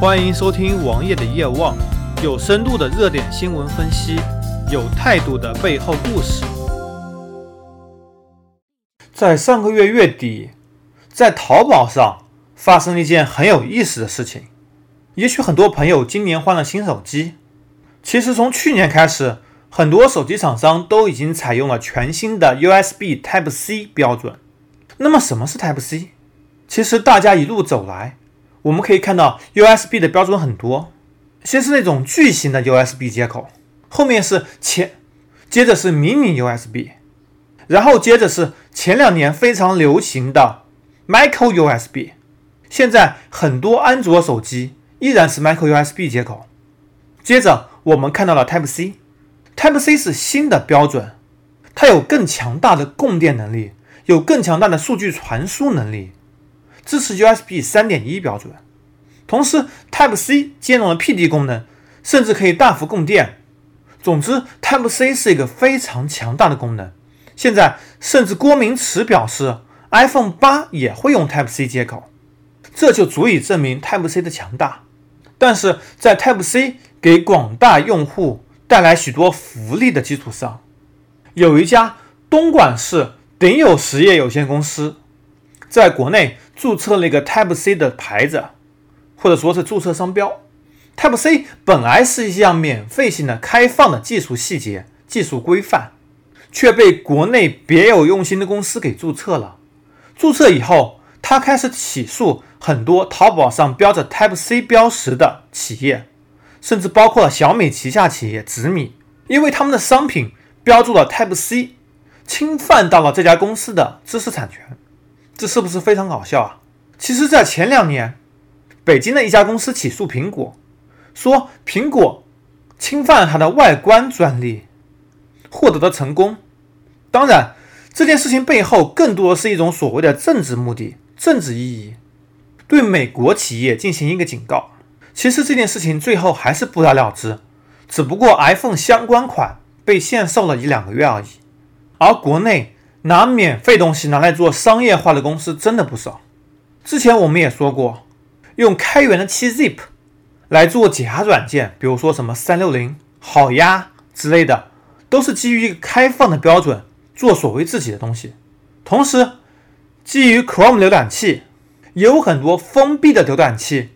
欢迎收听王爷的夜望，有深度的热点新闻分析，有态度的背后故事。在上个月月底，在淘宝上发生了一件很有意思的事情。也许很多朋友今年换了新手机，其实从去年开始，很多手机厂商都已经采用了全新的 USB Type C 标准。那么什么是 Type C？其实大家一路走来，我们可以看到 USB 的标准很多。先是那种巨型的 USB 接口，后面是前，接着是迷你 USB，然后接着是前两年非常流行的 Micro USB。现在很多安卓手机依然是 Micro USB 接口。接着我们看到了 Type C，Type C 是新的标准，它有更强大的供电能力。有更强大的数据传输能力，支持 USB 三点一标准。同时，Type C 兼容了 PD 功能，甚至可以大幅供电。总之，Type C 是一个非常强大的功能。现在，甚至郭明池表示，iPhone 八也会用 Type C 接口，这就足以证明 Type C 的强大。但是在 Type C 给广大用户带来许多福利的基础上，有一家东莞市。鼎友实业有限公司在国内注册了一个 Type C 的牌子，或者说是注册商标。Type C 本来是一项免费性的开放的技术细节、技术规范，却被国内别有用心的公司给注册了。注册以后，他开始起诉很多淘宝上标着 Type C 标识的企业，甚至包括了小米旗下企业紫米，因为他们的商品标注了 Type C。侵犯到了这家公司的知识产权，这是不是非常搞笑啊？其实，在前两年，北京的一家公司起诉苹果，说苹果侵犯它的外观专利，获得了成功。当然，这件事情背后更多的是一种所谓的政治目的、政治意义，对美国企业进行一个警告。其实这件事情最后还是不了了之，只不过 iPhone 相关款被限售了一两个月而已。而国内拿免费东西拿来做商业化的公司真的不少。之前我们也说过，用开源的七 Zip 来做假软件，比如说什么三六零、好鸭之类的，都是基于一个开放的标准做所谓自己的东西。同时，基于 Chrome 浏览器，也有很多封闭的浏览器，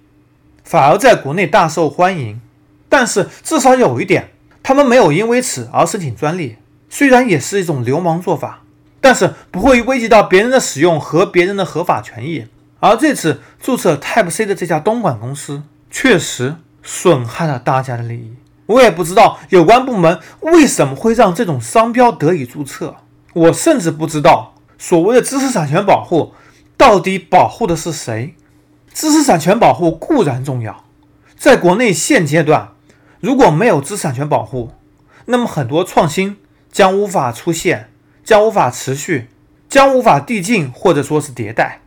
反而在国内大受欢迎。但是至少有一点，他们没有因为此而申请专利。虽然也是一种流氓做法，但是不会危及到别人的使用和别人的合法权益。而这次注册 Type C 的这家东莞公司，确实损害了大家的利益。我也不知道有关部门为什么会让这种商标得以注册。我甚至不知道所谓的知识产权保护到底保护的是谁。知识产权保护固然重要，在国内现阶段，如果没有知识产权保护，那么很多创新。将无法出现，将无法持续，将无法递进或者说是迭代，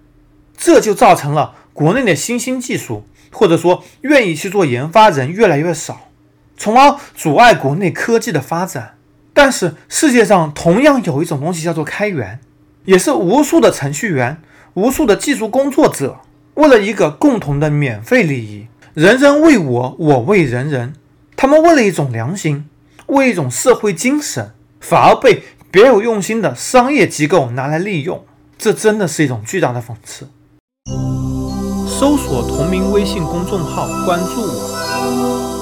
这就造成了国内的新兴技术或者说愿意去做研发人越来越少，从而阻碍国内科技的发展。但是世界上同样有一种东西叫做开源，也是无数的程序员、无数的技术工作者为了一个共同的免费利益，人人为我，我为人人，他们为了一种良心，为一种社会精神。反而被别有用心的商业机构拿来利用，这真的是一种巨大的讽刺。搜索同名微信公众号，关注我。